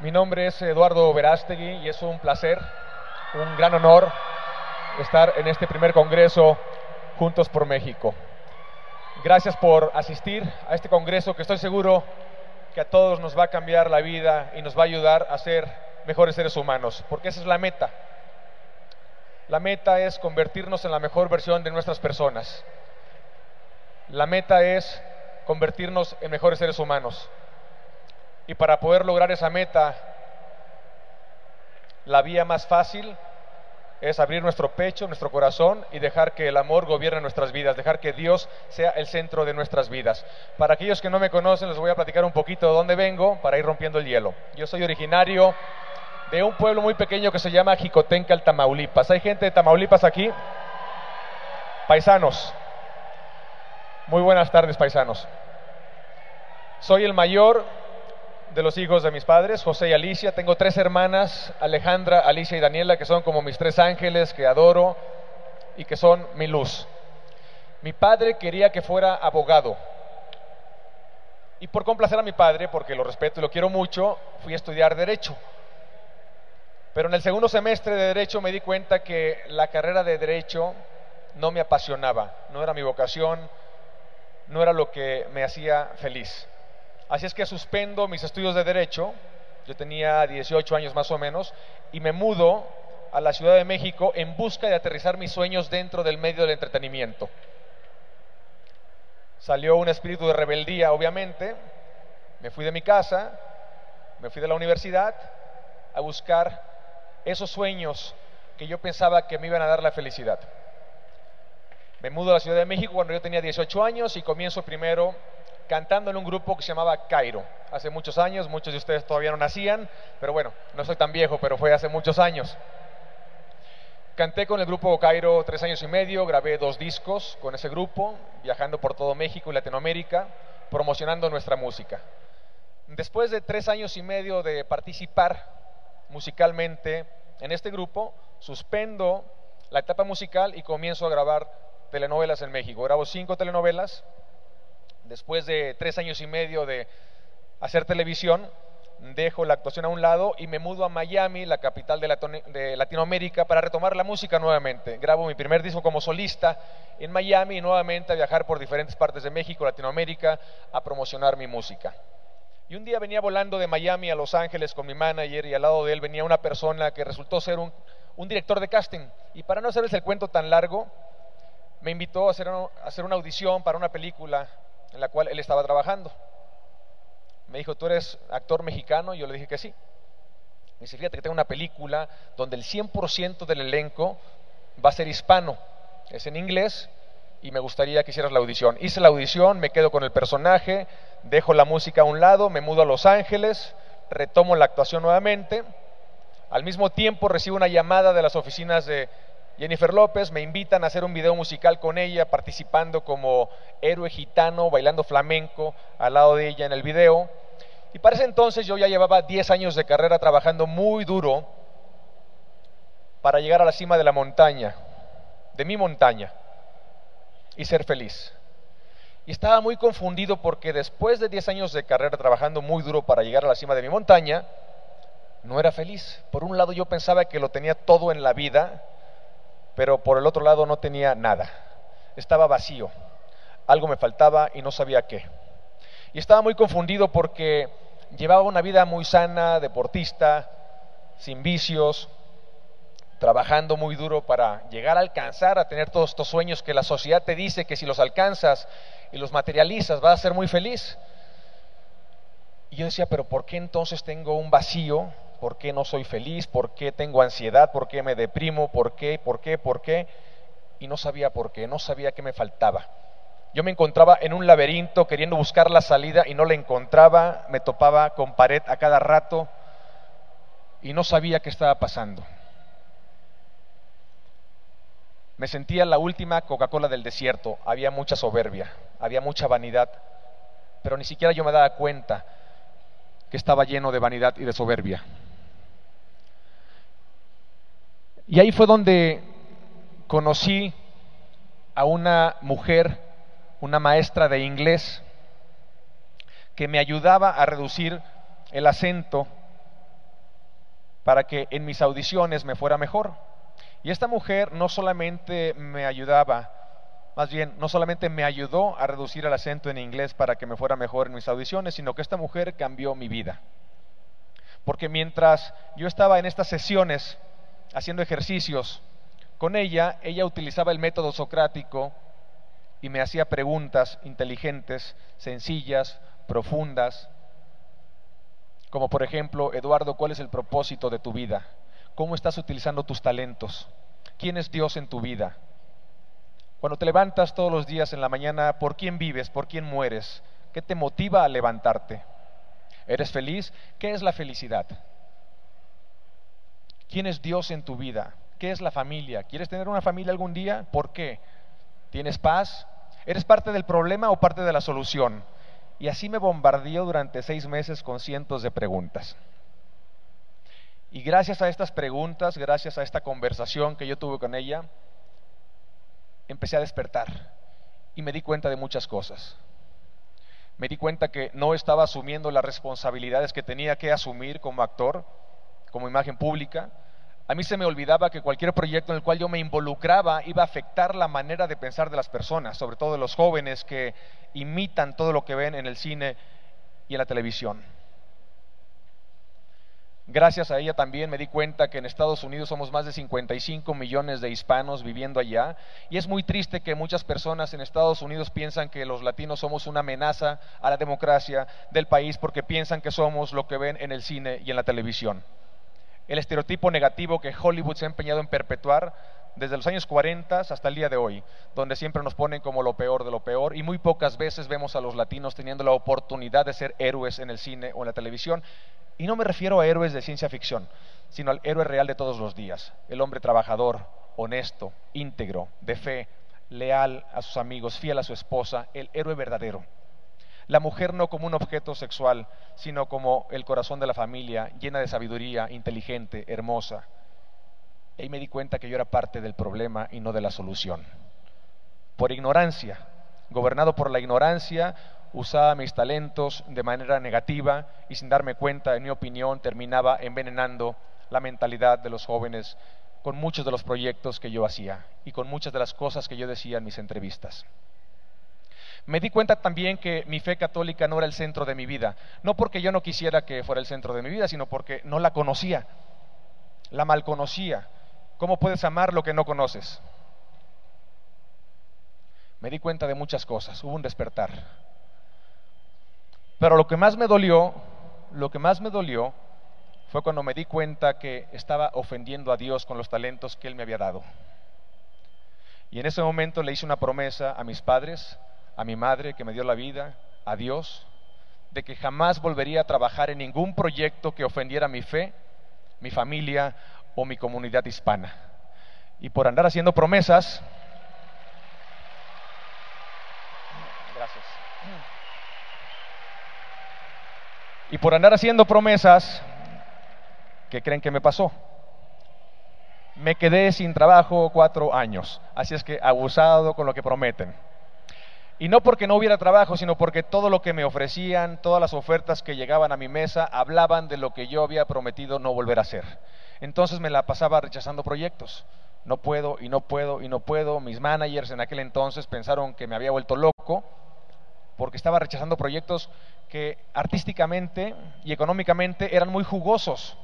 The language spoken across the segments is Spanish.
Mi nombre es Eduardo Verástegui y es un placer, un gran honor estar en este primer congreso Juntos por México. Gracias por asistir a este congreso que estoy seguro que a todos nos va a cambiar la vida y nos va a ayudar a ser mejores seres humanos, porque esa es la meta. La meta es convertirnos en la mejor versión de nuestras personas. La meta es convertirnos en mejores seres humanos. Y para poder lograr esa meta, la vía más fácil es abrir nuestro pecho, nuestro corazón y dejar que el amor gobierne nuestras vidas, dejar que Dios sea el centro de nuestras vidas. Para aquellos que no me conocen, les voy a platicar un poquito de dónde vengo para ir rompiendo el hielo. Yo soy originario de un pueblo muy pequeño que se llama Jicotenca, Tamaulipas. ¿Hay gente de Tamaulipas aquí? Paisanos. Muy buenas tardes, paisanos. Soy el mayor de los hijos de mis padres, José y Alicia. Tengo tres hermanas, Alejandra, Alicia y Daniela, que son como mis tres ángeles que adoro y que son mi luz. Mi padre quería que fuera abogado. Y por complacer a mi padre, porque lo respeto y lo quiero mucho, fui a estudiar derecho. Pero en el segundo semestre de derecho me di cuenta que la carrera de derecho no me apasionaba, no era mi vocación, no era lo que me hacía feliz. Así es que suspendo mis estudios de derecho, yo tenía 18 años más o menos, y me mudo a la Ciudad de México en busca de aterrizar mis sueños dentro del medio del entretenimiento. Salió un espíritu de rebeldía, obviamente, me fui de mi casa, me fui de la universidad a buscar esos sueños que yo pensaba que me iban a dar la felicidad. Me mudo a la Ciudad de México cuando yo tenía 18 años y comienzo primero cantando en un grupo que se llamaba Cairo. Hace muchos años, muchos de ustedes todavía no nacían, pero bueno, no soy tan viejo, pero fue hace muchos años. Canté con el grupo Cairo tres años y medio, grabé dos discos con ese grupo, viajando por todo México y Latinoamérica, promocionando nuestra música. Después de tres años y medio de participar musicalmente en este grupo, suspendo la etapa musical y comienzo a grabar telenovelas en México. Grabo cinco telenovelas, después de tres años y medio de hacer televisión, dejo la actuación a un lado y me mudo a Miami, la capital de, Latinoamérica, para retomar la música nuevamente. Grabo mi primer disco como solista en Miami y nuevamente a viajar por diferentes partes de México, Latinoamérica, a promocionar mi música. Y un día venía volando de Miami a Los Ángeles con mi manager y al lado de él venía una persona que resultó ser un, director de casting. Y para no hacerles el cuento tan largo, me invitó a hacer, una audición para una película en la cual él estaba trabajando. Me dijo, ¿tú eres actor mexicano? Y yo le dije que sí. Me dice, fíjate que tengo una película donde el 100% del elenco va a ser hispano. Es en inglés y me gustaría que hicieras la audición. Hice la audición, me quedo con el personaje, dejo la música a un lado, me mudo a Los Ángeles, retomo la actuación nuevamente. Al mismo tiempo recibo una llamada de las oficinas de Jennifer López, me invitan a hacer un video musical con ella, participando como héroe gitano, bailando flamenco al lado de ella en el video. Y para ese entonces yo ya llevaba 10 años de carrera trabajando muy duro para llegar a la cima de la montaña, de mi montaña, y ser feliz. Y estaba muy confundido porque después de 10 años de carrera trabajando muy duro para llegar a la cima de mi montaña, no era feliz. Por un lado yo pensaba que lo tenía todo en la vida, pero por el otro lado no tenía nada. Estaba vacío. Algo me faltaba y no sabía qué. Y estaba muy confundido porque llevaba una vida muy sana, deportista, sin vicios, trabajando muy duro para llegar a alcanzar, a tener todos estos sueños que la sociedad te dice que si los alcanzas y los materializas vas a ser muy feliz. Y yo decía, pero ¿por qué entonces tengo un vacío por qué no soy feliz, por qué tengo ansiedad, por qué me deprimo, por qué, por qué, por qué. Y no sabía por qué, no sabía qué me faltaba. Yo me encontraba en un laberinto queriendo buscar la salida y no la encontraba, me topaba con pared a cada rato y no sabía qué estaba pasando. Me sentía la última Coca-Cola del desierto, había mucha soberbia, había mucha vanidad, pero ni siquiera yo me daba cuenta que estaba lleno de vanidad y de soberbia. Y ahí fue donde conocí a una mujer, una maestra de inglés, que me ayudaba a reducir el acento para que en mis audiciones me fuera mejor. Y esta mujer no solamente me ayudaba, más bien, no solamente me ayudó a reducir el acento en inglés para que me fuera mejor en mis audiciones, sino que esta mujer cambió mi vida. Porque mientras yo estaba en estas sesiones haciendo ejercicios con ella, ella utilizaba el método socrático y me hacía preguntas inteligentes, sencillas, profundas, como por ejemplo, Eduardo, ¿cuál es el propósito de tu vida? ¿Cómo estás utilizando tus talentos? ¿Quién es Dios en tu vida? Cuando te levantas todos los días en la mañana, ¿por quién vives? ¿Por quién mueres? ¿Qué te motiva a levantarte? ¿Eres feliz? ¿Qué es la felicidad? ¿Quién es Dios en tu vida? ¿Qué es la familia? ¿Quieres tener una familia algún día? ¿Por qué? ¿Tienes paz? ¿Eres parte del problema o parte de la solución? Y así me bombardeó durante seis meses con cientos de preguntas. Y gracias a estas preguntas, gracias a esta conversación que yo tuve con ella, empecé a despertar y me di cuenta de muchas cosas me di cuenta que no estaba asumiendo las responsabilidades que tenía que asumir como actor, como imagen pública. A mí se me olvidaba que cualquier proyecto en el cual yo me involucraba iba a afectar la manera de pensar de las personas, sobre todo de los jóvenes que imitan todo lo que ven en el cine y en la televisión. Gracias a ella también me di cuenta que en Estados Unidos somos más de 55 millones de hispanos viviendo allá y es muy triste que muchas personas en Estados Unidos piensan que los latinos somos una amenaza a la democracia del país porque piensan que somos lo que ven en el cine y en la televisión. El estereotipo negativo que Hollywood se ha empeñado en perpetuar desde los años 40 hasta el día de hoy, donde siempre nos ponen como lo peor de lo peor y muy pocas veces vemos a los latinos teniendo la oportunidad de ser héroes en el cine o en la televisión. Y no me refiero a héroes de ciencia ficción, sino al héroe real de todos los días, el hombre trabajador, honesto, íntegro, de fe, leal a sus amigos, fiel a su esposa, el héroe verdadero. La mujer no como un objeto sexual, sino como el corazón de la familia, llena de sabiduría, inteligente, hermosa. Y me di cuenta que yo era parte del problema y no de la solución. Por ignorancia, gobernado por la ignorancia, usaba mis talentos de manera negativa y sin darme cuenta, en mi opinión, terminaba envenenando la mentalidad de los jóvenes con muchos de los proyectos que yo hacía y con muchas de las cosas que yo decía en mis entrevistas. Me di cuenta también que mi fe católica no era el centro de mi vida, no porque yo no quisiera que fuera el centro de mi vida, sino porque no la conocía, la mal conocía. ¿Cómo puedes amar lo que no conoces? Me di cuenta de muchas cosas, hubo un despertar. Pero lo que más me dolió, lo que más me dolió fue cuando me di cuenta que estaba ofendiendo a Dios con los talentos que Él me había dado. Y en ese momento le hice una promesa a mis padres, a mi madre que me dio la vida, a Dios, de que jamás volvería a trabajar en ningún proyecto que ofendiera mi fe, mi familia o mi comunidad hispana. Y por andar haciendo promesas, Y por andar haciendo promesas, ¿qué creen que me pasó? Me quedé sin trabajo cuatro años. Así es que abusado con lo que prometen. Y no porque no hubiera trabajo, sino porque todo lo que me ofrecían, todas las ofertas que llegaban a mi mesa, hablaban de lo que yo había prometido no volver a hacer. Entonces me la pasaba rechazando proyectos. No puedo y no puedo y no puedo. Mis managers en aquel entonces pensaron que me había vuelto loco porque estaba rechazando proyectos que artísticamente y económicamente eran muy jugosos.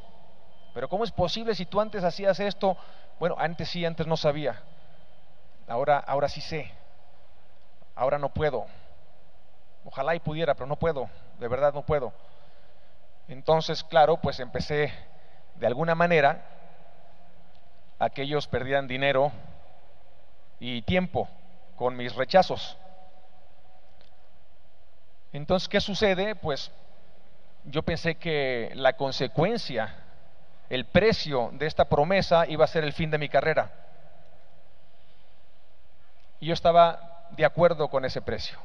Pero ¿cómo es posible si tú antes hacías esto? Bueno, antes sí, antes no sabía. Ahora, ahora sí sé. Ahora no puedo. Ojalá y pudiera, pero no puedo. De verdad no puedo. Entonces, claro, pues empecé de alguna manera a que ellos perdieran dinero y tiempo con mis rechazos. Entonces, ¿qué sucede? Pues yo pensé que la consecuencia, el precio de esta promesa iba a ser el fin de mi carrera. Y yo estaba de acuerdo con ese precio.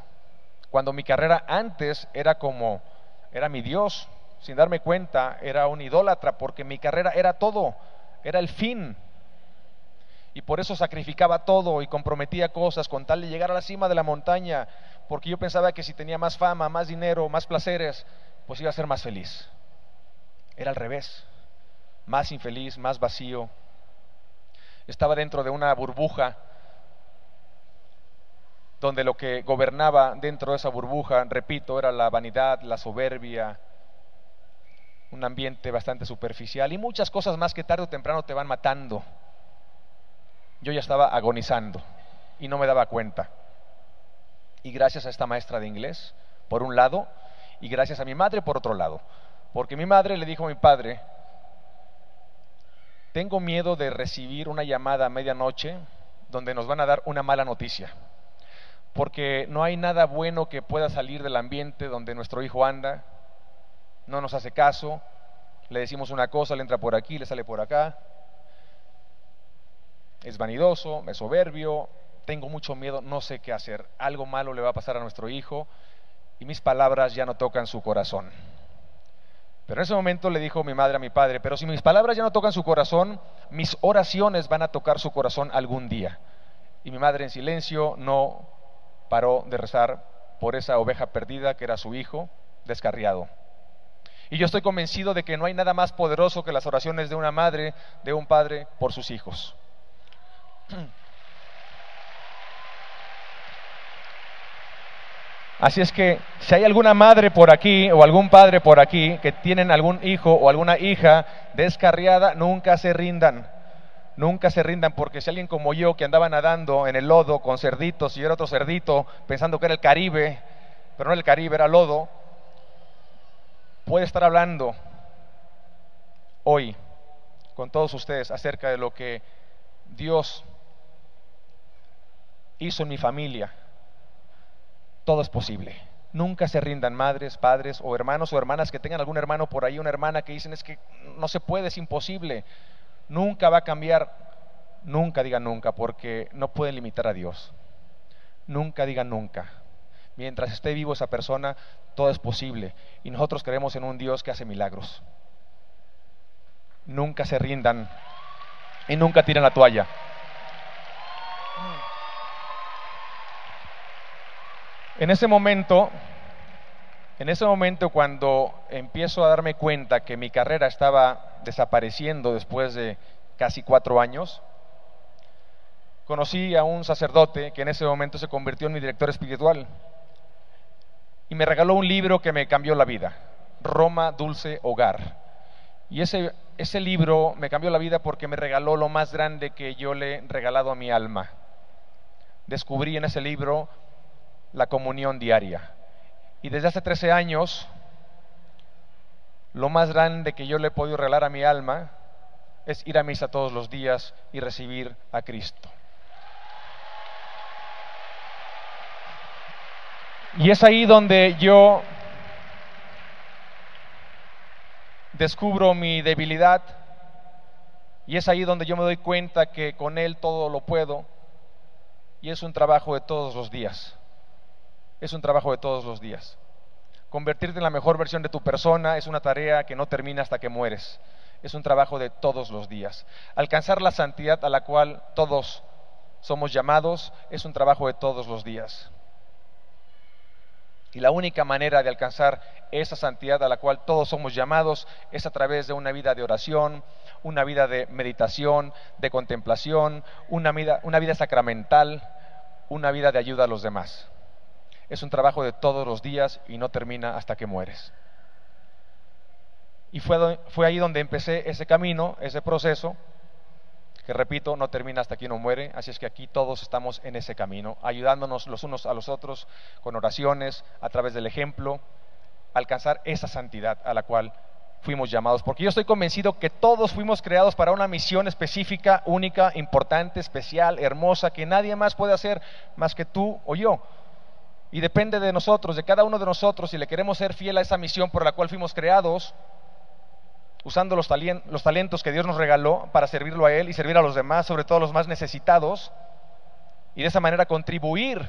Cuando mi carrera antes era como, era mi Dios, sin darme cuenta, era un idólatra, porque mi carrera era todo, era el fin. Y por eso sacrificaba todo y comprometía cosas con tal de llegar a la cima de la montaña porque yo pensaba que si tenía más fama, más dinero, más placeres, pues iba a ser más feliz. Era al revés. más infeliz, más vacío. Estaba dentro de una burbuja donde lo que gobernaba dentro de esa burbuja, repito, era la vanidad, la soberbia, un ambiente bastante superficial y muchas cosas más que tarde o temprano te van matando. Yo ya estaba agonizando y no me daba cuenta. Y gracias a esta maestra de inglés, por un lado, y gracias a mi madre por otro lado. Porque mi madre le dijo a mi padre, tengo miedo de recibir una llamada a medianoche donde nos van a dar una mala noticia. Porque no hay nada bueno que pueda salir del ambiente donde nuestro hijo anda, no nos hace caso, le decimos una cosa, le entra por aquí, le sale por acá, es vanidoso, es soberbio, tengo mucho miedo, no sé qué hacer, algo malo le va a pasar a nuestro hijo y mis palabras ya no tocan su corazón. Pero en ese momento le dijo mi madre a mi padre, pero si mis palabras ya no tocan su corazón, mis oraciones van a tocar su corazón algún día. Y mi madre en silencio no paró de rezar por esa oveja perdida que era su hijo, descarriado. Y yo estoy convencido de que no hay nada más poderoso que las oraciones de una madre, de un padre, por sus hijos. Así es que si hay alguna madre por aquí o algún padre por aquí que tienen algún hijo o alguna hija descarriada, nunca se rindan. Nunca se rindan porque si alguien como yo que andaba nadando en el lodo con cerditos y era otro cerdito pensando que era el Caribe, pero no el Caribe, era lodo, puede estar hablando hoy con todos ustedes acerca de lo que Dios hizo en mi familia. Todo es posible. Nunca se rindan madres, padres o hermanos o hermanas que tengan algún hermano por ahí, una hermana que dicen es que no se puede, es imposible. Nunca va a cambiar. Nunca digan nunca porque no pueden limitar a Dios. Nunca digan nunca. Mientras esté vivo esa persona, todo es posible. Y nosotros creemos en un Dios que hace milagros. Nunca se rindan y nunca tiran la toalla. En ese momento, en ese momento cuando empiezo a darme cuenta que mi carrera estaba desapareciendo después de casi cuatro años, conocí a un sacerdote que en ese momento se convirtió en mi director espiritual y me regaló un libro que me cambió la vida, Roma Dulce Hogar. Y ese, ese libro me cambió la vida porque me regaló lo más grande que yo le he regalado a mi alma. Descubrí en ese libro la comunión diaria. Y desde hace 13 años, lo más grande que yo le he podido regalar a mi alma es ir a misa todos los días y recibir a Cristo. Y es ahí donde yo descubro mi debilidad y es ahí donde yo me doy cuenta que con Él todo lo puedo y es un trabajo de todos los días es un trabajo de todos los días. Convertirte en la mejor versión de tu persona es una tarea que no termina hasta que mueres. Es un trabajo de todos los días. Alcanzar la santidad a la cual todos somos llamados es un trabajo de todos los días. Y la única manera de alcanzar esa santidad a la cual todos somos llamados es a través de una vida de oración, una vida de meditación, de contemplación, una vida, una vida sacramental, una vida de ayuda a los demás es un trabajo de todos los días y no termina hasta que mueres. Y fue, fue ahí donde empecé ese camino, ese proceso, que repito, no termina hasta que uno muere, así es que aquí todos estamos en ese camino, ayudándonos los unos a los otros con oraciones, a través del ejemplo, alcanzar esa santidad a la cual fuimos llamados. Porque yo estoy convencido que todos fuimos creados para una misión específica, única, importante, especial, hermosa, que nadie más puede hacer más que tú o yo. Y depende de nosotros, de cada uno de nosotros, si le queremos ser fiel a esa misión por la cual fuimos creados, usando los, talentos que Dios nos regaló para servirlo a Él y servir a los demás, sobre todo a los más necesitados, y de esa manera contribuir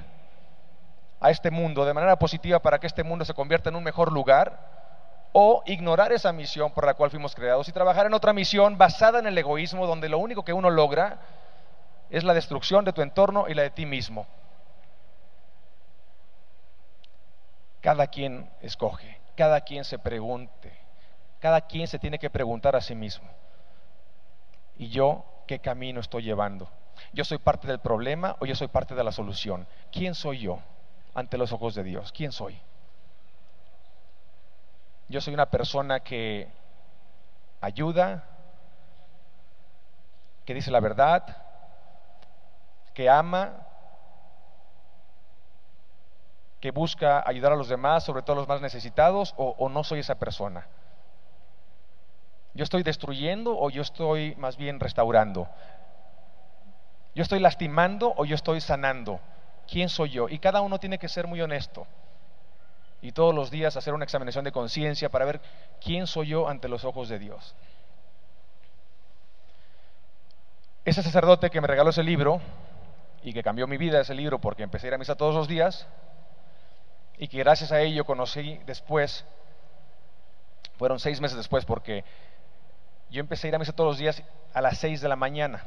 a este mundo de manera positiva para que este mundo se convierta en un mejor lugar, o ignorar esa misión por la cual fuimos creados y trabajar en otra misión basada en el egoísmo, donde lo único que uno logra es la destrucción de tu entorno y la de ti mismo. Cada quien escoge, cada quien se pregunte, cada quien se tiene que preguntar a sí mismo, y yo qué camino estoy llevando. ¿Yo soy parte del problema o yo soy parte de la solución? ¿Quién soy yo ante los ojos de Dios? ¿Quién soy? Yo soy una persona que ayuda, que dice la verdad, que ama, que busca ayudar a los demás, sobre todo a los más necesitados, o, no soy esa persona. ¿Yo estoy destruyendo o yo estoy más bien restaurando? ¿Yo estoy lastimando o yo estoy sanando? ¿Quién soy yo? Y cada uno tiene que ser muy honesto. Y todos los días hacer una examinación de conciencia para ver quién soy yo ante los ojos de Dios. Ese sacerdote que me regaló ese libro y que cambió mi vida ese libro porque empecé a ir a misa todos los días y que gracias a ello conocí después, fueron seis meses después porque yo empecé a ir a misa todos los días a las seis de la mañana.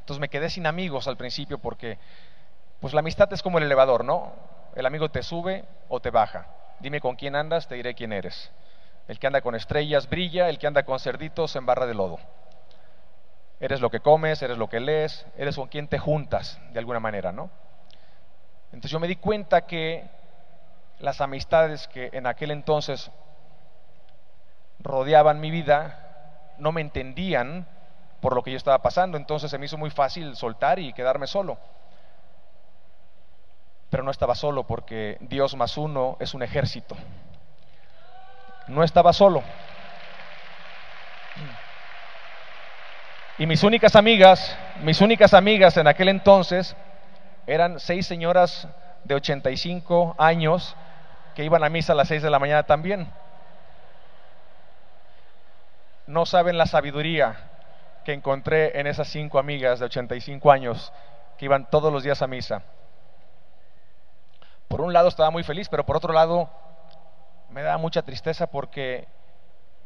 Entonces me quedé sin amigos al principio porque pues la amistad es como el elevador, ¿no? El amigo te sube o te baja. Dime con quién andas, te diré quién eres. El que anda con estrellas brilla, el que anda con cerditos se embarra de lodo. Eres lo que comes, eres lo que lees, eres con quien te juntas, de alguna manera, ¿no? Entonces yo me di cuenta que las amistades que en aquel entonces rodeaban mi vida no me entendían por lo que yo estaba pasando, entonces se me hizo muy fácil soltar y quedarme solo. Pero no estaba solo porque Dios más uno es un ejército. No estaba solo. Y mis únicas amigas, mis únicas amigas en aquel entonces eran seis señoras de 85 años que iban a misa a las 6 de la mañana también. No saben la sabiduría que encontré en esas cinco amigas de 85 años que iban todos los días a misa. Por un lado estaba muy feliz, pero por otro lado me daba mucha tristeza porque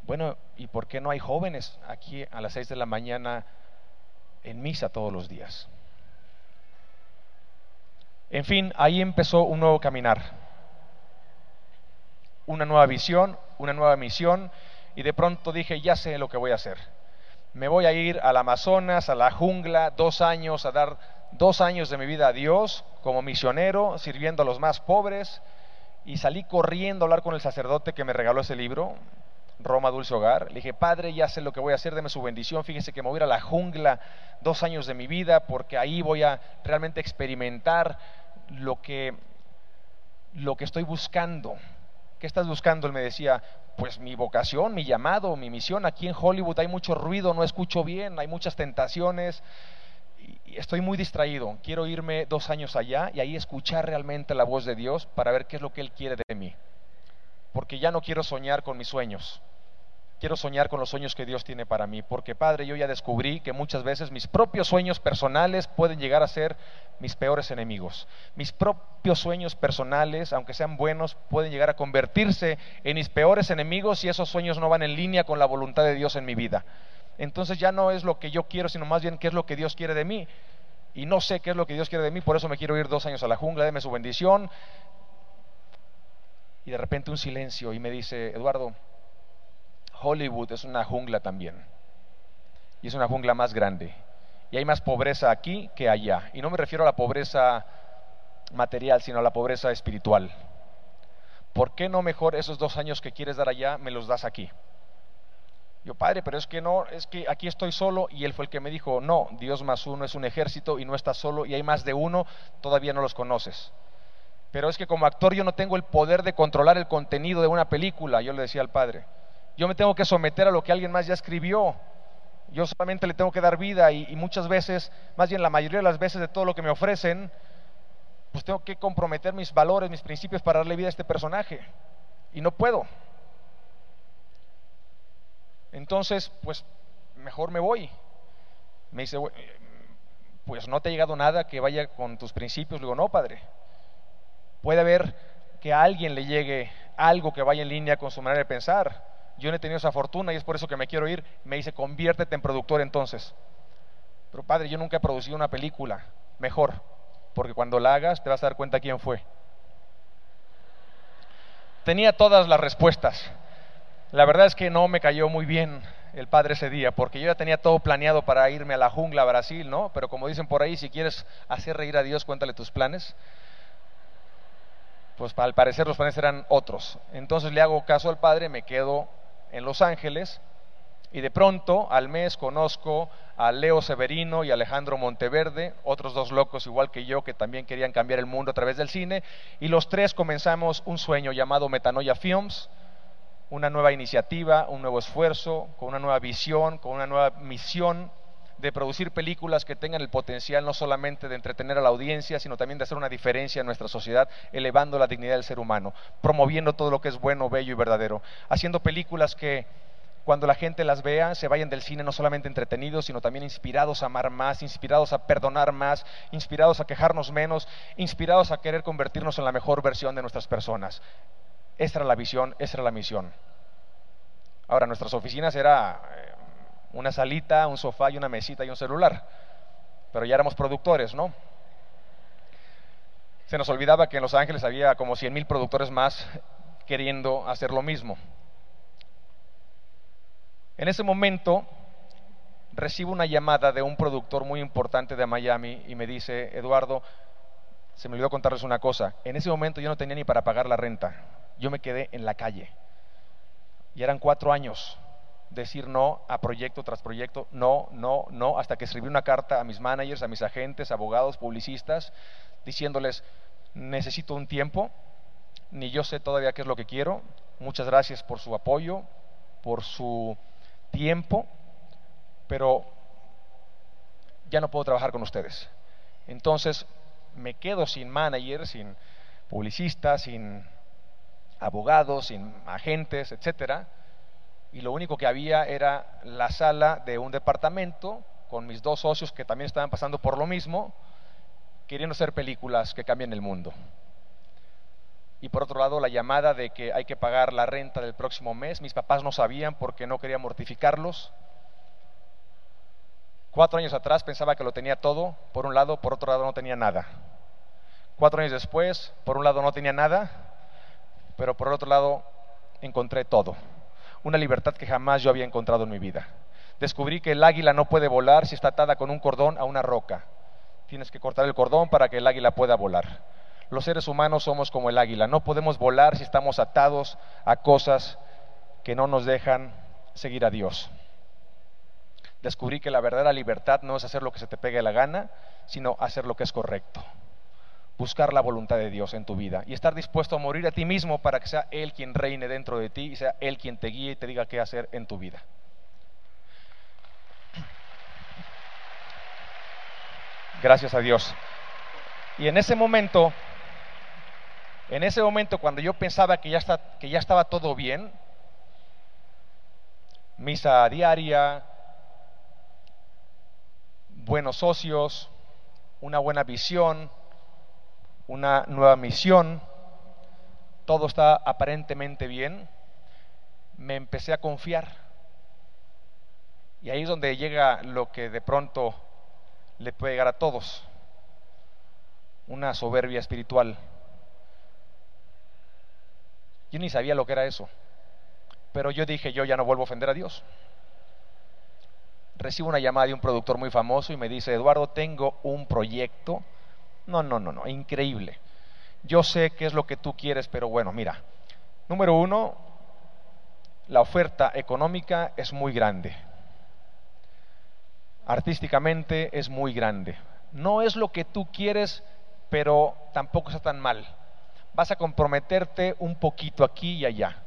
bueno, ¿y por qué no hay jóvenes aquí a las seis de la mañana en misa todos los días? En fin, ahí empezó un nuevo caminar, una nueva visión, una nueva misión, y de pronto dije, ya sé lo que voy a hacer. Me voy a ir al Amazonas, a la jungla, dos años, a dar dos años de mi vida a Dios como misionero, sirviendo a los más pobres, y salí corriendo a hablar con el sacerdote que me regaló ese libro, Roma Dulce Hogar. Le dije, Padre, ya sé lo que voy a hacer, deme su bendición. Fíjese que me voy a ir a la jungla dos años de mi vida porque ahí voy a realmente experimentar lo que, lo que estoy buscando. ¿Qué estás buscando? Él me decía, pues mi vocación, mi llamado, mi misión. Aquí en Hollywood hay mucho ruido, no escucho bien, hay muchas tentaciones y estoy muy distraído. Quiero irme dos años allá y ahí escuchar realmente la voz de Dios para ver qué es lo que Él quiere de mí porque ya no quiero soñar con mis sueños. Quiero soñar con los sueños que Dios tiene para mí, porque Padre, yo ya descubrí que muchas veces mis propios sueños personales pueden llegar a ser mis peores enemigos. Mis propios sueños personales, aunque sean buenos, pueden llegar a convertirse en mis peores enemigos si esos sueños no van en línea con la voluntad de Dios en mi vida. Entonces ya no es lo que yo quiero, sino más bien qué es lo que Dios quiere de mí. Y no sé qué es lo que Dios quiere de mí, por eso me quiero ir dos años a la jungla, déme su bendición, y de repente un silencio y me dice, Eduardo, Hollywood es una jungla también. Y es una jungla más grande. Y hay más pobreza aquí que allá. Y no me refiero a la pobreza material, sino a la pobreza espiritual. ¿Por qué no mejor esos dos años que quieres dar allá me los das aquí? Yo, padre, pero es que no, es que aquí estoy solo y él fue el que me dijo, no, Dios más uno es un ejército y no estás solo y hay más de uno, todavía no los conoces pero es que como actor yo no tengo el poder de controlar el contenido de una película, yo le decía al padre. Yo me tengo que someter a lo que alguien más ya escribió. Yo solamente le tengo que dar vida y, muchas veces, más bien la mayoría de las veces de todo lo que me ofrecen, pues tengo que comprometer mis valores, mis principios para darle vida a este personaje. Y no puedo. Entonces, pues mejor me voy. Me dice, pues no te ha llegado nada que vaya con tus principios. Le digo, no, padre. Puede haber que a alguien le llegue algo que vaya en línea con su manera de pensar. Yo no he tenido esa fortuna y es por eso que me quiero ir. Me dice, conviértete en productor entonces. Pero padre, yo nunca he producido una película. Mejor, porque cuando la hagas te vas a dar cuenta quién fue. Tenía todas las respuestas. La verdad es que no me cayó muy bien el padre ese día, porque yo ya tenía todo planeado para irme a la jungla a Brasil, ¿no? Pero como dicen por ahí, si quieres hacer reír a Dios, cuéntale tus planes. Pues al parecer los planes eran otros. Entonces le hago caso al padre, me quedo en Los Ángeles y de pronto al mes conozco a Leo Severino y Alejandro Monteverde, otros dos locos igual que yo que también querían cambiar el mundo a través del cine, y los tres comenzamos un sueño llamado Metanoia Films una nueva iniciativa, un nuevo esfuerzo, con una nueva visión, con una nueva misión de producir películas que tengan el potencial no solamente de entretener a la audiencia, sino también de hacer una diferencia en nuestra sociedad, elevando la dignidad del ser humano, promoviendo todo lo que es bueno, bello y verdadero, haciendo películas que cuando la gente las vea se vayan del cine no solamente entretenidos, sino también inspirados a amar más, inspirados a perdonar más, inspirados a quejarnos menos, inspirados a querer convertirnos en la mejor versión de nuestras personas. Esa era la visión, esa era la misión. Ahora, nuestras oficinas era eh, una salita, un sofá y una mesita y un celular. Pero ya éramos productores, ¿no? Se nos olvidaba que en Los Ángeles había como 100 mil productores más queriendo hacer lo mismo. En ese momento recibo una llamada de un productor muy importante de Miami y me dice, Eduardo, se me olvidó contarles una cosa, en ese momento yo no tenía ni para pagar la renta yo me quedé en la calle. Y eran cuatro años decir no a proyecto tras proyecto, no, no, no, hasta que escribí una carta a mis managers, a mis agentes, abogados, publicistas, diciéndoles, necesito un tiempo, ni yo sé todavía qué es lo que quiero, muchas gracias por su apoyo, por su tiempo, pero ya no puedo trabajar con ustedes. Entonces me quedo sin manager, sin publicista, sin abogados, sin agentes, etcétera, y lo único que había era la sala de un departamento con mis dos socios que también estaban pasando por lo mismo, queriendo hacer películas que cambien el mundo. Y por otro lado, la llamada de que hay que pagar la renta del próximo mes. Mis papás no sabían porque no quería mortificarlos. Cuatro años atrás pensaba que lo tenía todo, por un lado, por otro lado no tenía nada. Cuatro años después, por un lado no tenía nada, pero por otro lado encontré todo. Una libertad que jamás yo había encontrado en mi vida. Descubrí que el águila no puede volar si está atada con un cordón a una roca. Tienes que cortar el cordón para que el águila pueda volar. Los seres humanos somos como el águila. No podemos volar si estamos atados a cosas que no nos dejan seguir a Dios. Descubrí que la verdadera libertad no es hacer lo que se te pegue la gana, sino hacer lo que es correcto buscar la voluntad de Dios en tu vida y estar dispuesto a morir a ti mismo para que sea Él quien reine dentro de ti y sea Él quien te guíe y te diga qué hacer en tu vida. Gracias a Dios. Y en ese momento, en ese momento cuando yo pensaba que ya, está, que ya estaba todo bien, misa diaria, buenos socios, una buena visión, una nueva misión, todo está aparentemente bien, me empecé a confiar. Y ahí es donde llega lo que de pronto le puede llegar a todos, una soberbia espiritual. Yo ni sabía lo que era eso, pero yo dije, yo ya no vuelvo a ofender a Dios. Recibo una llamada de un productor muy famoso y me dice, Eduardo, tengo un proyecto no, no, no, no, increíble. Yo sé qué es lo que tú quieres, pero bueno, mira. Número uno, la oferta económica es muy grande. Artísticamente es muy grande. No es lo que tú quieres, pero tampoco está tan mal. Vas a comprometerte un poquito aquí y allá.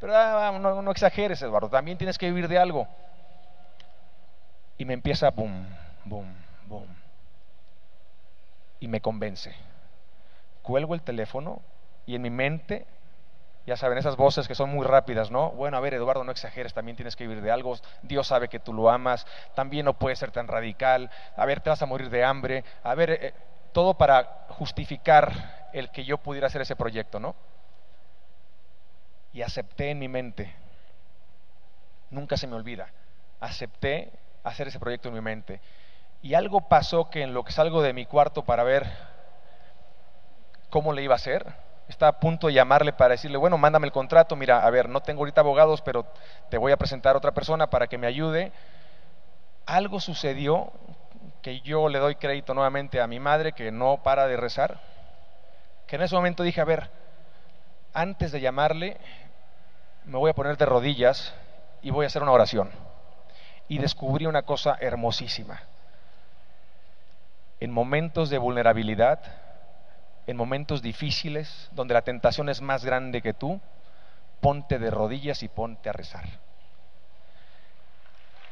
Pero ah, no, no exageres, Eduardo, también tienes que vivir de algo. Y me empieza boom, boom, boom y me convence. Cuelgo el teléfono y en mi mente, ya saben, esas voces que son muy rápidas, ¿no? Bueno, a ver, Eduardo, no exageres, también tienes que vivir de algo, Dios sabe que tú lo amas, también no puedes ser tan radical, a ver, te vas a morir de hambre, a ver, eh, todo para justificar el que yo pudiera hacer ese proyecto, ¿no? Y acepté en mi mente, nunca se me olvida, acepté hacer ese proyecto en mi mente. Y algo pasó que en lo que salgo de mi cuarto para ver cómo le iba a hacer, Está a punto de llamarle para decirle, bueno, mándame el contrato, mira, a ver, no tengo ahorita abogados, pero te voy a presentar a otra persona para que me ayude. Algo sucedió que yo le doy crédito nuevamente a mi madre, que no para de rezar, que en ese momento dije, a ver, antes de llamarle, me voy a poner de rodillas y voy a hacer una oración. Y descubrí una cosa hermosísima. En momentos de vulnerabilidad, en momentos difíciles, donde la tentación es más grande que tú, ponte de rodillas y ponte a rezar.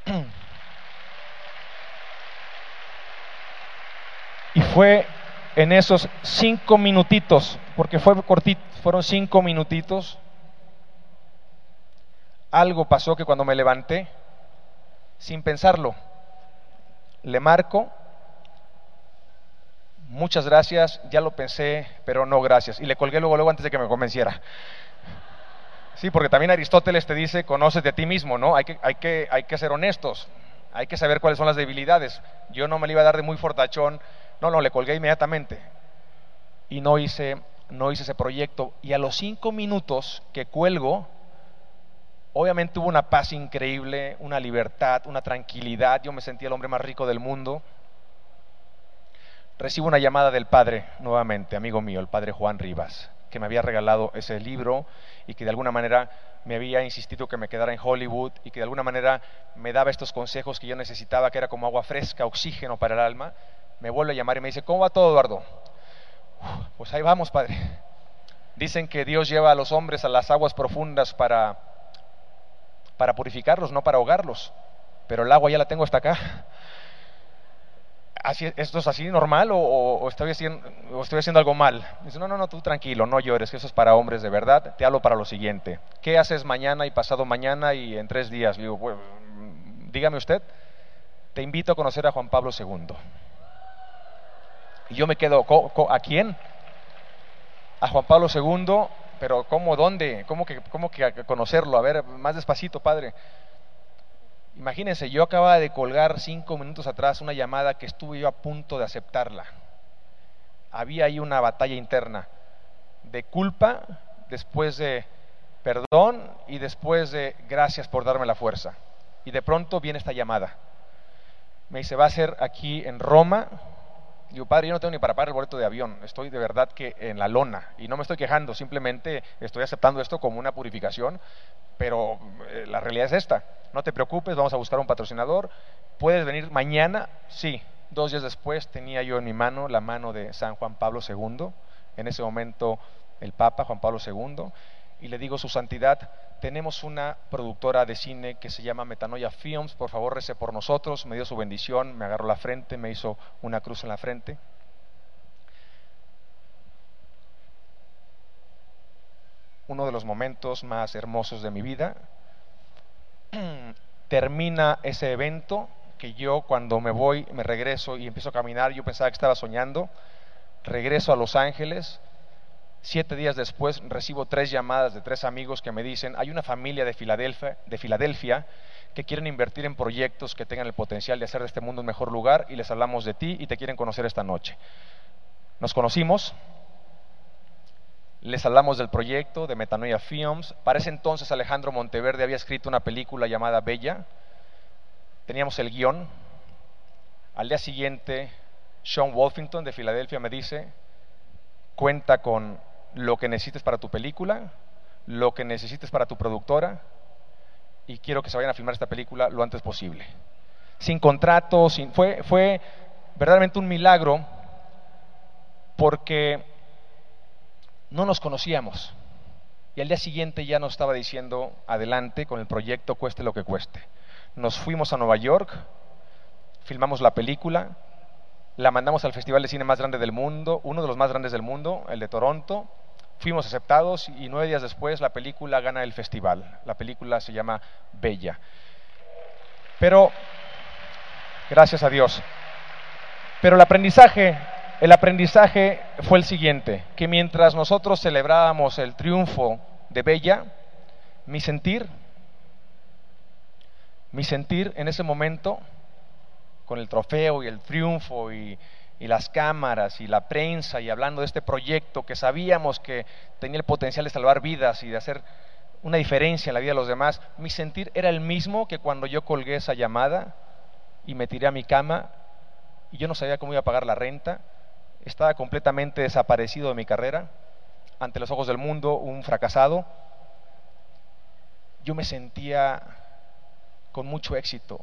Y fue en esos cinco minutitos, porque fue cortito, fueron cinco minutitos, algo pasó que cuando me levanté, sin pensarlo, le marco, muchas gracias, ya lo pensé, pero no gracias. Y le colgué luego, luego antes de que me convenciera. Sí, porque también Aristóteles te dice, conoces de ti mismo, ¿no? Hay que, hay que, hay que ser honestos, hay que saber cuáles son las debilidades. Yo no me le iba a dar de muy fortachón, no, no, le colgué inmediatamente. Y no hice, no hice ese proyecto. Y a los cinco minutos que cuelgo, obviamente hubo una paz increíble, una libertad, una tranquilidad. Yo me sentía el hombre más rico del mundo. Recibo una llamada del padre, nuevamente, amigo mío, el padre Juan Rivas, que me había regalado ese libro y que de alguna manera me había insistido que me quedara en Hollywood y que de alguna manera me daba estos consejos que yo necesitaba, que era como agua fresca, oxígeno para el alma me vuelve a llamar y me dice, ¿cómo va todo, Eduardo? Pues ahí vamos, Padre. Dicen que Dios lleva a los hombres a las aguas profundas para, para purificarlos, no para ahogarlos. Pero el agua ya la tengo hasta acá. ¿Esto es así normal o, estoy haciendo, algo mal? Dice, no, no, no, tú tranquilo, no llores, que eso es para hombres de verdad. Te hablo para lo siguiente. ¿Qué haces mañana y pasado mañana y en tres días? digo, pues, dígame usted, te invito a conocer a Juan Pablo II. Y yo me quedo, ¿a quién? A Juan Pablo II, pero ¿cómo, dónde? ¿Cómo que, cómo que conocerlo? A ver, más despacito, padre. Imagínense, yo acababa de colgar cinco minutos atrás una llamada que estuve yo a punto de aceptarla. Había ahí una batalla interna de culpa, después de perdón y después de gracias por darme la fuerza. Y de pronto viene esta llamada. Me dice, va a ser aquí en Roma, Digo, padre, yo no tengo ni para pagar el boleto de avión, estoy de verdad que en la lona y no me estoy quejando, simplemente estoy aceptando esto como una purificación, pero eh, la realidad es esta. No te preocupes, vamos a buscar un patrocinador. ¿Puedes venir mañana? Sí. Dos días después tenía yo en mi mano la mano de San Juan Pablo II, en ese momento el Papa Juan Pablo II, y le digo, Su Santidad, tenemos una productora de cine que se llama Metanoia Films, por favor rece por nosotros, me dio su bendición, me agarró la frente, me hizo una cruz en la frente. Uno de los momentos más hermosos de mi vida. Termina ese evento que yo cuando me voy, me regreso y empiezo a caminar, yo pensaba que estaba soñando, regreso a Los Ángeles, Siete días después recibo tres llamadas de tres amigos que me dicen, hay una familia de Filadelfia, de Filadelfia que quieren invertir en proyectos que tengan el potencial de hacer de este mundo un mejor lugar y les hablamos de ti y te quieren conocer esta noche. Nos conocimos, les hablamos del proyecto de Metanoia Films. Para ese entonces Alejandro Monteverde había escrito una película llamada Bella. Teníamos el guion. Al día siguiente, Sean Wolfington de Filadelfia me dice, cuenta con lo que necesites para tu película, lo que necesites para tu productora, y quiero que se vayan a filmar esta película lo antes posible. Sin contrato, sin, fue, fue verdaderamente un milagro porque no nos conocíamos. Y al día siguiente ya nos estaba diciendo, adelante con el proyecto, cueste lo que cueste. Nos fuimos a Nueva York, filmamos la película, la mandamos al festival de cine más grande del mundo, uno de los más grandes del mundo, el de Toronto. Fuimos aceptados y nueve días después la película gana el festival. La película se llama Bella. Pero, gracias a Dios. Pero el aprendizaje, el aprendizaje fue el siguiente, que mientras nosotros celebrábamos el triunfo de Bella, mi sentir, mi sentir en ese momento con el trofeo y el triunfo y, y las cámaras y la prensa y hablando de este proyecto que sabíamos que tenía el potencial de salvar vidas y de hacer una diferencia en la vida de los demás, mi sentir era el mismo que cuando yo colgué esa llamada y me tiré a mi cama y yo no sabía cómo iba a pagar la renta, estaba completamente desaparecido de mi carrera, ante los ojos del mundo, un fracasado. Yo me sentía con mucho éxito.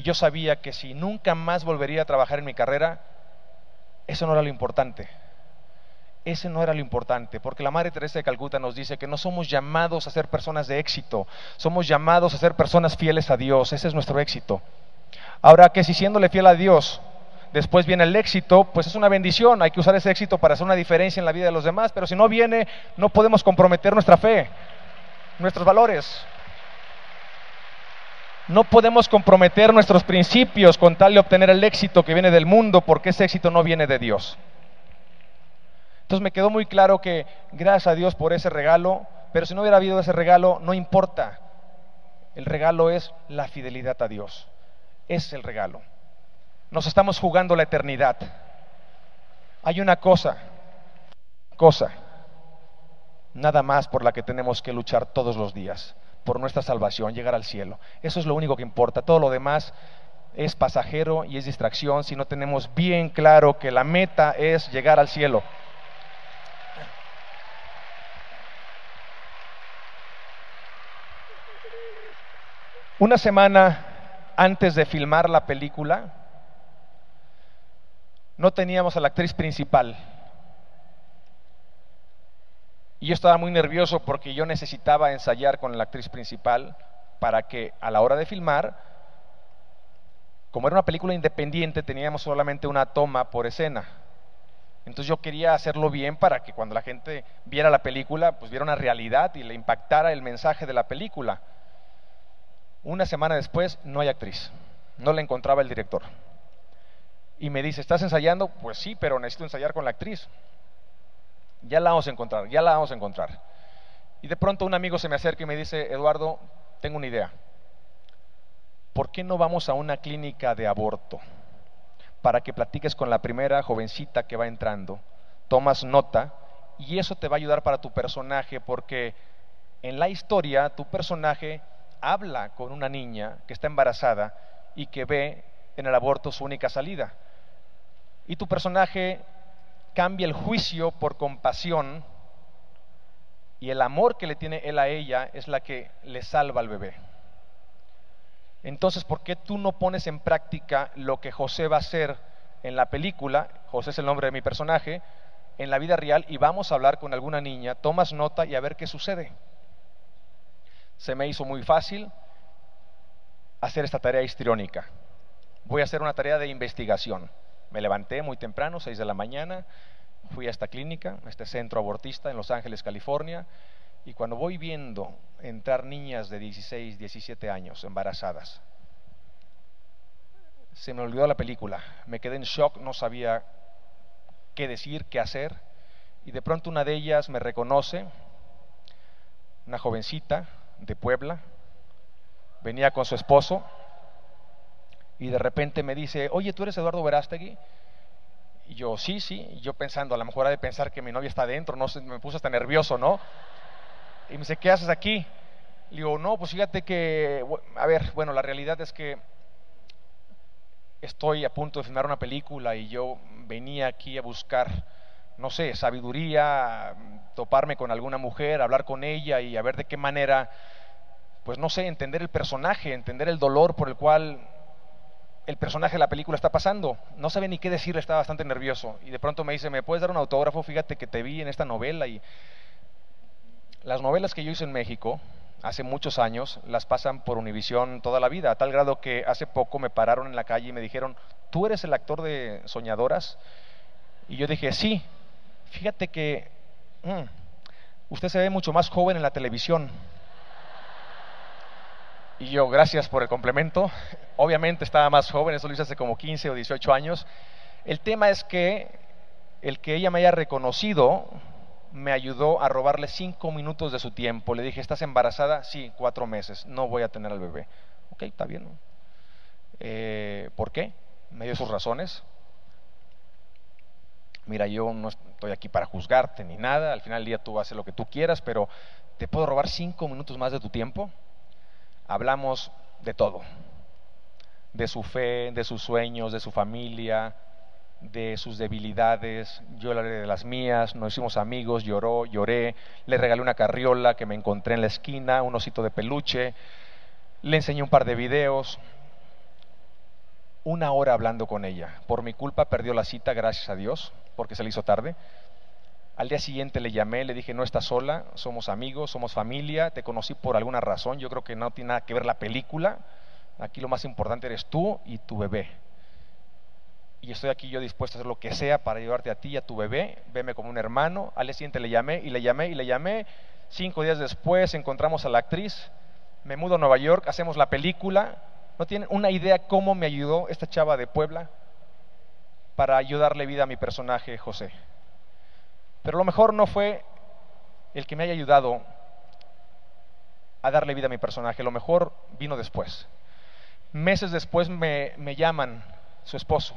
Y yo sabía que si nunca más volvería a trabajar en mi carrera, eso no era lo importante. Ese no era lo importante, porque la Madre Teresa de Calcuta nos dice que no somos llamados a ser personas de éxito, somos llamados a ser personas fieles a Dios, ese es nuestro éxito. Ahora que si siéndole fiel a Dios, después viene el éxito, pues es una bendición, hay que usar ese éxito para hacer una diferencia en la vida de los demás, pero si no viene, no podemos comprometer nuestra fe, nuestros valores. No podemos comprometer nuestros principios con tal de obtener el éxito que viene del mundo, porque ese éxito no viene de Dios. Entonces me quedó muy claro que gracias a Dios por ese regalo, pero si no hubiera habido ese regalo, no importa. El regalo es la fidelidad a Dios. Es el regalo. Nos estamos jugando la eternidad. Hay una cosa, cosa, nada más por la que tenemos que luchar todos los días, por nuestra salvación, llegar al cielo. Eso es lo único que importa. Todo lo demás es pasajero y es distracción si no tenemos bien claro que la meta es llegar al cielo. Una semana antes de filmar la película, no teníamos a la actriz principal. Y yo estaba muy nervioso porque yo necesitaba ensayar con la actriz principal para que a la hora de filmar, como era una película independiente, teníamos solamente una toma por escena. Entonces yo quería hacerlo bien para que cuando la gente viera la película, pues viera una realidad y le impactara el mensaje de la película. Una semana después no hay actriz, no la encontraba el director. Y me dice, ¿estás ensayando? Pues sí, pero necesito ensayar con la actriz. Ya la vamos a encontrar, ya la vamos a encontrar. Y de pronto un amigo se me acerca y me dice, Eduardo, tengo una idea. ¿Por qué no vamos a una clínica de aborto? Para que platiques con la primera jovencita que va entrando, tomas nota y eso te va a ayudar para tu personaje porque en la historia tu personaje habla con una niña que está embarazada y que ve en el aborto su única salida. Y tu personaje cambia el juicio por compasión y el amor que le tiene él a ella es la que le salva al bebé. Entonces, ¿por qué tú no pones en práctica lo que José va a hacer en la película? José es el nombre de mi personaje, en la vida real y vamos a hablar con alguna niña, tomas nota y a ver qué sucede se me hizo muy fácil hacer esta tarea histriónica. Voy a hacer una tarea de investigación. Me levanté muy temprano, 6 de la mañana, fui a esta clínica, a este centro abortista en Los Ángeles, California, y cuando voy viendo entrar niñas de 16, 17 años embarazadas, se me olvidó la película, me quedé en shock, no sabía qué decir, qué hacer, y de pronto una de ellas me reconoce, una jovencita, de Puebla, venía con su esposo y de repente me dice, oye, ¿tú eres Eduardo Verástegui? Y yo, sí, sí, yo pensando, a lo mejor ha de pensar que mi novia está adentro, no sé, me puse hasta nervioso, ¿no? Y me dice, ¿qué haces aquí? Le digo, no, pues fíjate que, a ver, bueno, la realidad es que estoy a punto de filmar una película y yo venía aquí a buscar, no sé, sabiduría, toparme con alguna mujer, hablar con ella y a ver de qué manera, pues no sé, entender el personaje, entender el dolor por el cual el personaje de la película está pasando. No sabía ni qué decir, estaba bastante nervioso. Y de pronto me dice, ¿me puedes dar un autógrafo? Fíjate que te vi en esta novela. Y las novelas que yo hice en México, hace muchos años, las pasan por Univisión toda la vida, a tal grado que hace poco me pararon en la calle y me dijeron, ¿tú eres el actor de Soñadoras? Y yo dije, sí, fíjate que Mm. usted se ve mucho más joven en la televisión. Y yo, gracias por el complemento. Obviamente estaba más joven, eso lo hice hace como 15 o 18 años. El tema es que el que ella me haya reconocido me ayudó a robarle cinco minutos de su tiempo. Le dije, ¿estás embarazada? Sí, cuatro meses. No voy a tener al bebé. Ok, está bien. Eh, ¿Por qué? me dio sus razones. Mira, yo no estoy aquí para juzgarte ni nada, al final del día tú hacer lo que tú quieras, pero ¿te puedo robar cinco minutos más de tu tiempo? Hablamos de todo, de su fe, de sus sueños, de su familia, de sus debilidades, yo le hablé de las mías, nos hicimos amigos, lloró, lloré, le regalé una carriola que me encontré en la esquina, un osito de peluche, le enseñé un par de videos, una hora hablando con ella. Por mi culpa perdió la cita, gracias a Dios, porque se le hizo tarde. Al día siguiente le llamé, le dije, no estás sola, somos amigos, somos familia, te conocí por alguna razón, yo creo que no tiene nada que ver la película, aquí lo más importante eres tú y tu bebé. Y estoy aquí yo dispuesto a hacer lo que sea para llevarte a ti y a tu bebé, veme como un hermano. Al día siguiente le llamé y le llamé y le llamé. Cinco días después encontramos a la actriz, me mudo a Nueva York, hacemos la película, ¿No tienen una idea cómo me ayudó esta chava de Puebla para ayudarle vida a mi personaje José? Pero lo mejor no fue el que me haya ayudado a darle vida a mi personaje, lo mejor vino después. Meses después me, llaman su esposo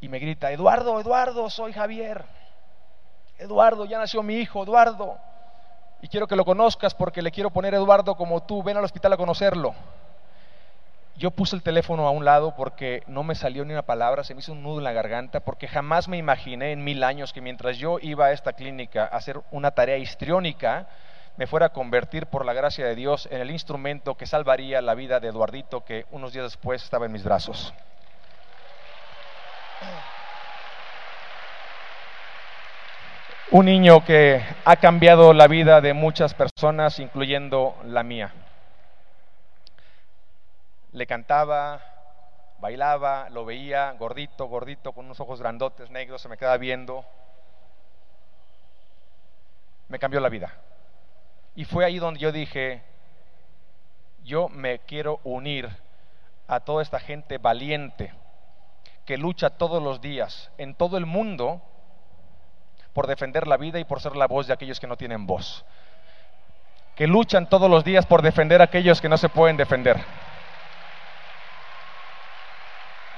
y me grita, Eduardo, Eduardo, soy Javier. Eduardo, ya nació mi hijo, Eduardo. Y quiero que lo conozcas porque le quiero poner Eduardo como tú, ven al hospital a conocerlo yo puse el teléfono a un lado porque no me salió ni una palabra, se me hizo un nudo en la garganta, porque jamás me imaginé en mil años que mientras yo iba a esta clínica a hacer una tarea histriónica, me fuera a convertir por la gracia de Dios en el instrumento que salvaría la vida de Eduardito, que unos días después estaba en mis brazos. Un niño que ha cambiado la vida de muchas personas, incluyendo la mía le cantaba, bailaba, lo veía gordito, gordito, con unos ojos grandotes, negros, se me quedaba viendo. Me cambió la vida. Y fue ahí donde yo dije, yo me quiero unir a toda esta gente valiente que lucha todos los días en todo el mundo por defender la vida y por ser la voz de aquellos que no tienen voz. Que luchan todos los días por defender a aquellos que no se pueden defender.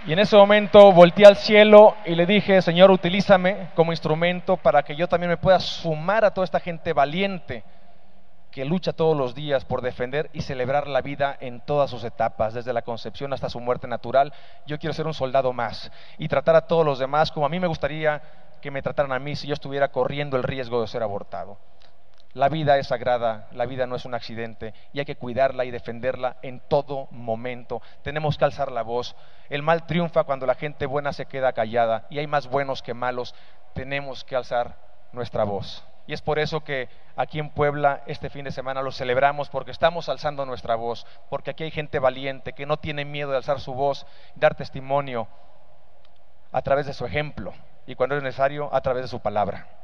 Y en ese momento volteé al cielo y le dije, Señor, utilízame como instrumento para que yo también me pueda sumar a toda esta gente valiente que lucha todos los días por defender y celebrar la vida en todas sus etapas, desde la concepción hasta su muerte natural. Yo quiero ser un soldado más y tratar a todos los demás como a mí me gustaría que me trataran a mí si yo estuviera corriendo el riesgo de ser abortado. La vida es sagrada, la vida no es un accidente y hay que cuidarla y defenderla en todo momento. Tenemos que alzar la voz. El mal triunfa cuando la gente buena se queda callada y hay más buenos que malos. Tenemos que alzar nuestra voz. Y es por eso que aquí en Puebla este fin de semana lo celebramos porque estamos alzando nuestra voz, porque aquí hay gente valiente que no tiene miedo de alzar su voz, dar testimonio a través de su ejemplo y cuando es necesario a través de su palabra.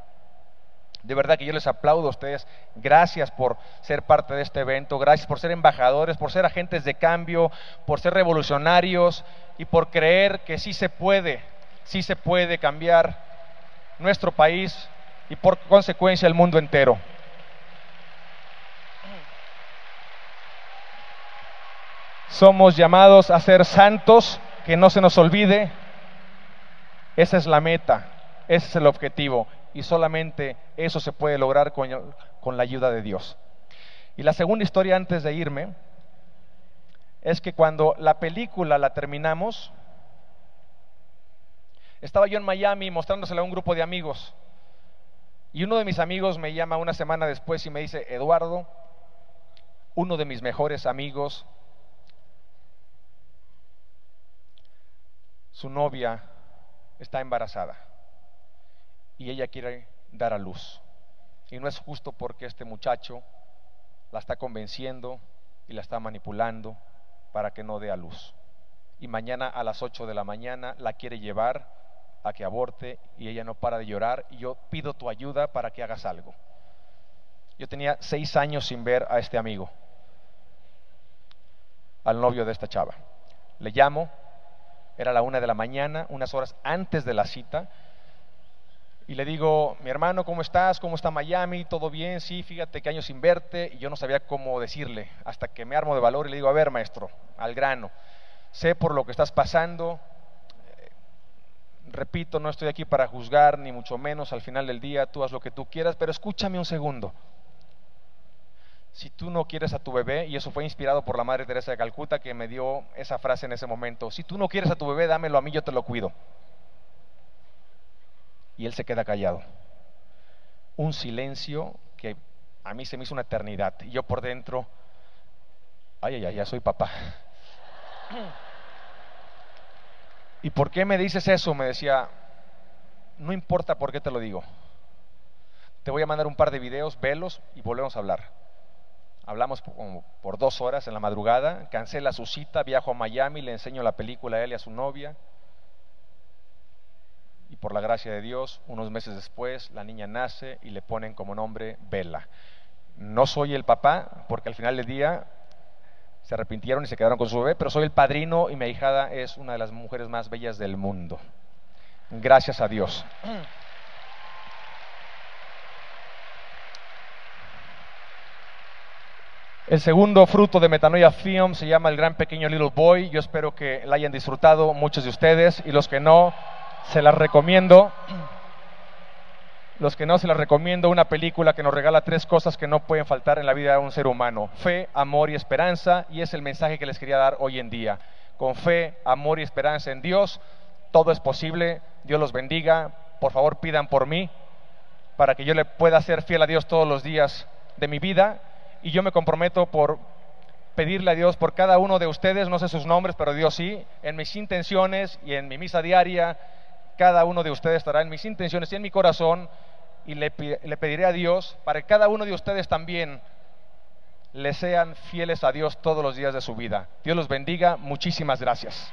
De verdad que yo les aplaudo a ustedes. Gracias por ser parte de este evento. Gracias por ser embajadores, por ser agentes de cambio, por ser revolucionarios y por creer que sí se puede, sí se puede cambiar nuestro país y por consecuencia el mundo entero. Somos llamados a ser santos, que no se nos olvide. Esa es la meta, ese es el objetivo y solamente eso se puede lograr con, la ayuda de Dios. Y la segunda historia antes de irme es que cuando la película la terminamos, estaba yo en Miami mostrándosela a un grupo de amigos. Y uno de mis amigos me llama una semana después y me dice, Eduardo, uno de mis mejores amigos, su novia está embarazada y ella quiere dar a luz. Y no es justo porque este muchacho la está convenciendo y la está manipulando para que no dé a luz. Y mañana a las 8 de la mañana la quiere llevar a que aborte y ella no para de llorar y yo pido tu ayuda para que hagas algo. Yo tenía seis años sin ver a este amigo, al novio de esta chava. Le llamo, era la una de la mañana, unas horas antes de la cita, y le digo, mi hermano, ¿cómo estás? ¿Cómo está Miami? ¿Todo bien? Sí, fíjate que años sin verte. Y yo no sabía cómo decirle, hasta que me armo de valor y le digo, a ver, maestro, al grano. sé por lo que estás pasando. Eh, repito, no estoy aquí para juzgar, ni mucho menos al final del día, tú haz lo que tú quieras, pero escúchame un segundo. Si tú no quieres a tu bebé, y eso fue inspirado por la Madre Teresa de Calcuta que me dio esa frase en ese momento, si tú no quieres a tu bebé, dámelo a mí, yo te lo cuido. Y él se queda callado. Un silencio que a mí se me hizo una eternidad. Y yo por dentro, ay, ay, ya soy papá. ¿Y por qué me dices eso? Me decía, no importa por qué te lo digo. Te voy a mandar un par de videos, velos y volvemos a hablar. Hablamos por, por dos horas en la madrugada, cancela su cita, viajo a Miami, le enseño la película a él y a su novia. Y por la gracia de Dios, unos meses después, la niña nace y le ponen como nombre Bella. No soy el papá, porque al final del día se arrepintieron y se quedaron con su bebé, pero soy el padrino y mi hijada es una de las mujeres más bellas del mundo. Gracias a Dios. El segundo fruto de Metanoia Film se llama El Gran Pequeño Little Boy. Yo espero que la hayan disfrutado muchos de ustedes y los que no, se las recomiendo. Los que no, se las recomiendo una película que nos regala tres cosas que no pueden faltar en la vida de un ser humano. Fe, amor y esperanza. Y es el mensaje que les quería dar hoy en día. Con fe, amor y esperanza en Dios, todo es posible. Dios los bendiga. Por favor, pidan por mí para que yo le pueda ser fiel a Dios todos los días de mi vida y yo me comprometo por pedirle a Dios por cada uno de ustedes, no sé sus nombres, pero Dios sí, en mis intenciones y en mi misa diaria, cada uno de ustedes estará en mis intenciones y en mi corazón, y le, pediré a Dios para que cada uno de ustedes también le sean fieles a Dios todos los días de su vida. Dios los bendiga, muchísimas gracias.